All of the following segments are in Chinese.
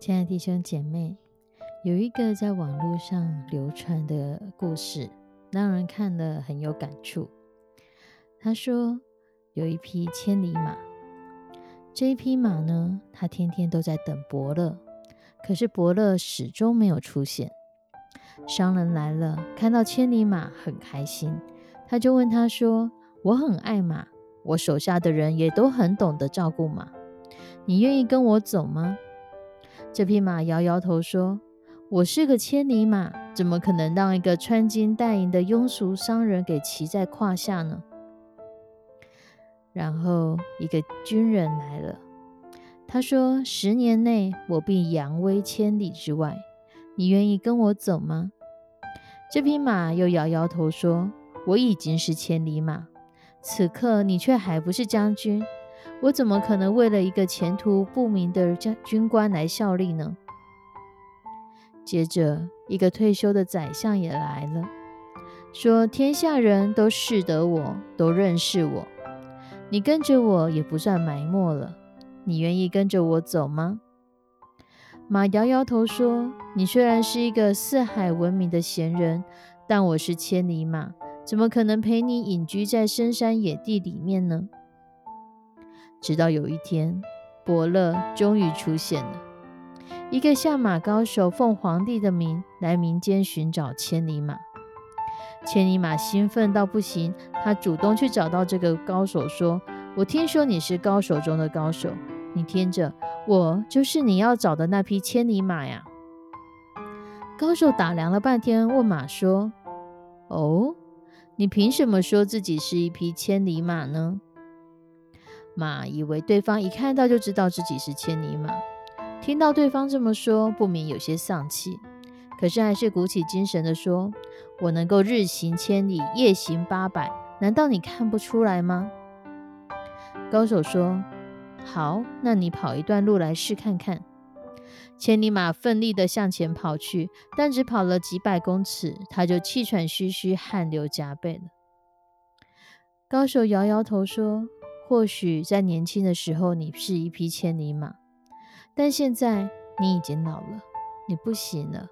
亲爱的弟兄姐妹，有一个在网络上流传的故事，让人看了很有感触。他说，有一匹千里马，这一匹马呢，它天天都在等伯乐，可是伯乐始终没有出现。商人来了，看到千里马很开心，他就问他说：“我很爱马，我手下的人也都很懂得照顾马，你愿意跟我走吗？”这匹马摇摇头说：“我是个千里马，怎么可能让一个穿金戴银的庸俗商人给骑在胯下呢？”然后一个军人来了，他说：“十年内我必扬威千里之外，你愿意跟我走吗？”这匹马又摇摇头说：“我已经是千里马，此刻你却还不是将军。”我怎么可能为了一个前途不明的将军官来效力呢？接着，一个退休的宰相也来了，说：“天下人都识得我，都认识我。你跟着我也不算埋没了。你愿意跟着我走吗？”马摇摇头说：“你虽然是一个四海闻名的贤人，但我是千里马，怎么可能陪你隐居在深山野地里面呢？”直到有一天，伯乐终于出现了。一个下马高手奉皇帝的名来民间寻找千里马。千里马兴奋到不行，他主动去找到这个高手，说：“我听说你是高手中的高手，你听着，我就是你要找的那匹千里马呀。”高手打量了半天，问马说：“哦，你凭什么说自己是一匹千里马呢？”马以为对方一看到就知道自己是千里马，听到对方这么说，不免有些丧气，可是还是鼓起精神的说：“我能够日行千里，夜行八百，难道你看不出来吗？”高手说：“好，那你跑一段路来试看看。”千里马奋力的向前跑去，但只跑了几百公尺，他就气喘吁吁，汗流浃背了。高手摇摇头说。或许在年轻的时候，你是一匹千里马，但现在你已经老了，你不行了。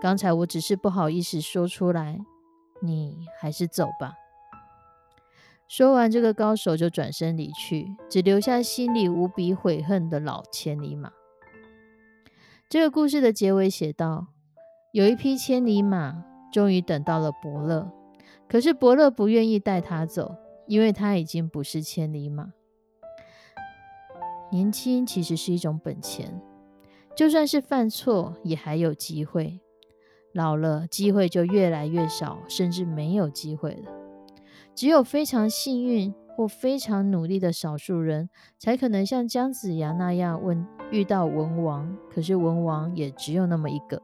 刚才我只是不好意思说出来，你还是走吧。说完，这个高手就转身离去，只留下心里无比悔恨的老千里马。这个故事的结尾写道：有一匹千里马，终于等到了伯乐，可是伯乐不愿意带他走。因为他已经不是千里马。年轻其实是一种本钱，就算是犯错，也还有机会。老了，机会就越来越少，甚至没有机会了。只有非常幸运或非常努力的少数人，才可能像姜子牙那样问遇到文王。可是文王也只有那么一个。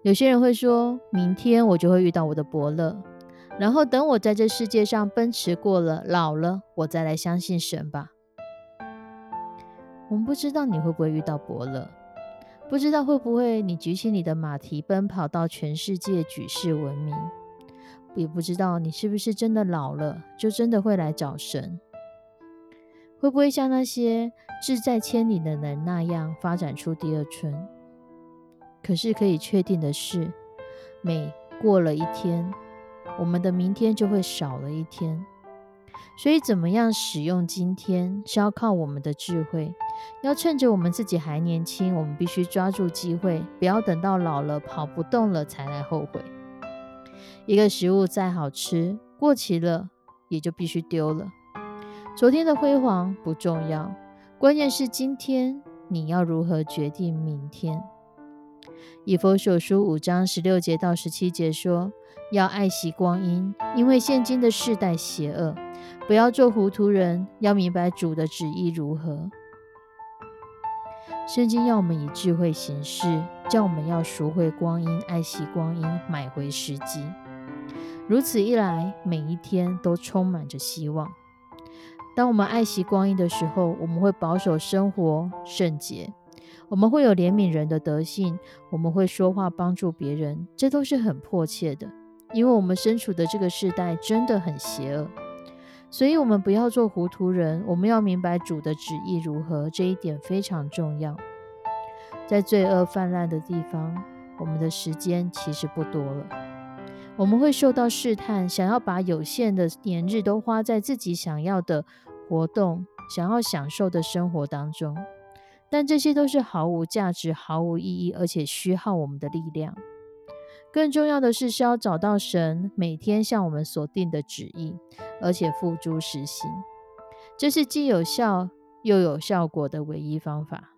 有些人会说，明天我就会遇到我的伯乐。然后等我在这世界上奔驰过了，老了，我再来相信神吧。我们不知道你会不会遇到伯乐，不知道会不会你举起你的马蹄奔跑到全世界举世闻名，也不知道你是不是真的老了，就真的会来找神。会不会像那些志在千里的人那样发展出第二春？可是可以确定的是，每过了一天。我们的明天就会少了一天，所以怎么样使用今天是要靠我们的智慧，要趁着我们自己还年轻，我们必须抓住机会，不要等到老了跑不动了才来后悔。一个食物再好吃，过期了也就必须丢了。昨天的辉煌不重要，关键是今天你要如何决定明天。以佛所书五章十六节到十七节说：“要爱惜光阴，因为现今的世代邪恶。不要做糊涂人，要明白主的旨意如何。”圣经要我们以智慧行事，叫我们要赎回光阴，爱惜光阴，买回时机。如此一来，每一天都充满着希望。当我们爱惜光阴的时候，我们会保守生活圣洁，我们会有怜悯人的德性，我们会说话帮助别人，这都是很迫切的，因为我们身处的这个时代真的很邪恶。所以，我们不要做糊涂人。我们要明白主的旨意如何，这一点非常重要。在罪恶泛滥的地方，我们的时间其实不多了。我们会受到试探，想要把有限的年日都花在自己想要的活动、想要享受的生活当中，但这些都是毫无价值、毫无意义，而且虚耗我们的力量。更重要的是，是要找到神每天向我们所定的旨意，而且付诸实行。这是既有效又有效果的唯一方法。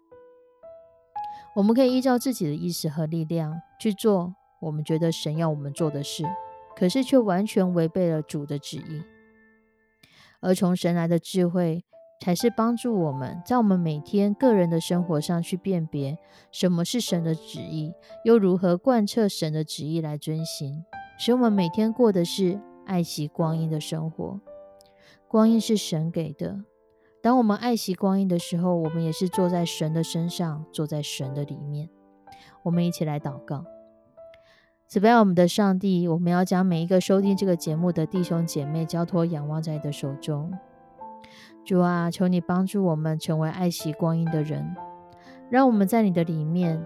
我们可以依照自己的意识和力量去做我们觉得神要我们做的事，可是却完全违背了主的旨意。而从神来的智慧。才是帮助我们在我们每天个人的生活上去辨别什么是神的旨意，又如何贯彻神的旨意来遵行，使我们每天过的是爱惜光阴的生活。光阴是神给的，当我们爱惜光阴的时候，我们也是坐在神的身上，坐在神的里面。我们一起来祷告，此外，我们的上帝，我们要将每一个收听这个节目的弟兄姐妹交托仰望在你的手中。主啊，求你帮助我们成为爱惜光阴的人，让我们在你的里面。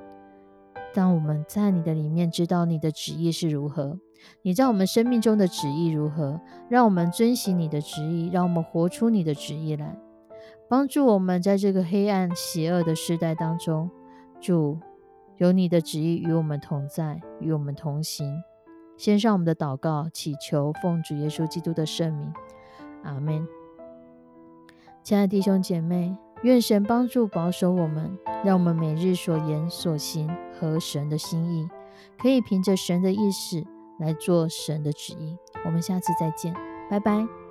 当我们在你的里面知道你的旨意是如何，你在我们生命中的旨意如何，让我们遵行你的旨意，让我们活出你的旨意来，帮助我们在这个黑暗邪恶的时代当中。主，有你的旨意与我们同在，与我们同行。献上我们的祷告，祈求奉主耶稣基督的圣名，阿门。亲爱的弟兄姐妹，愿神帮助保守我们，让我们每日所言所行合神的心意，可以凭着神的意识来做神的旨意。我们下次再见，拜拜。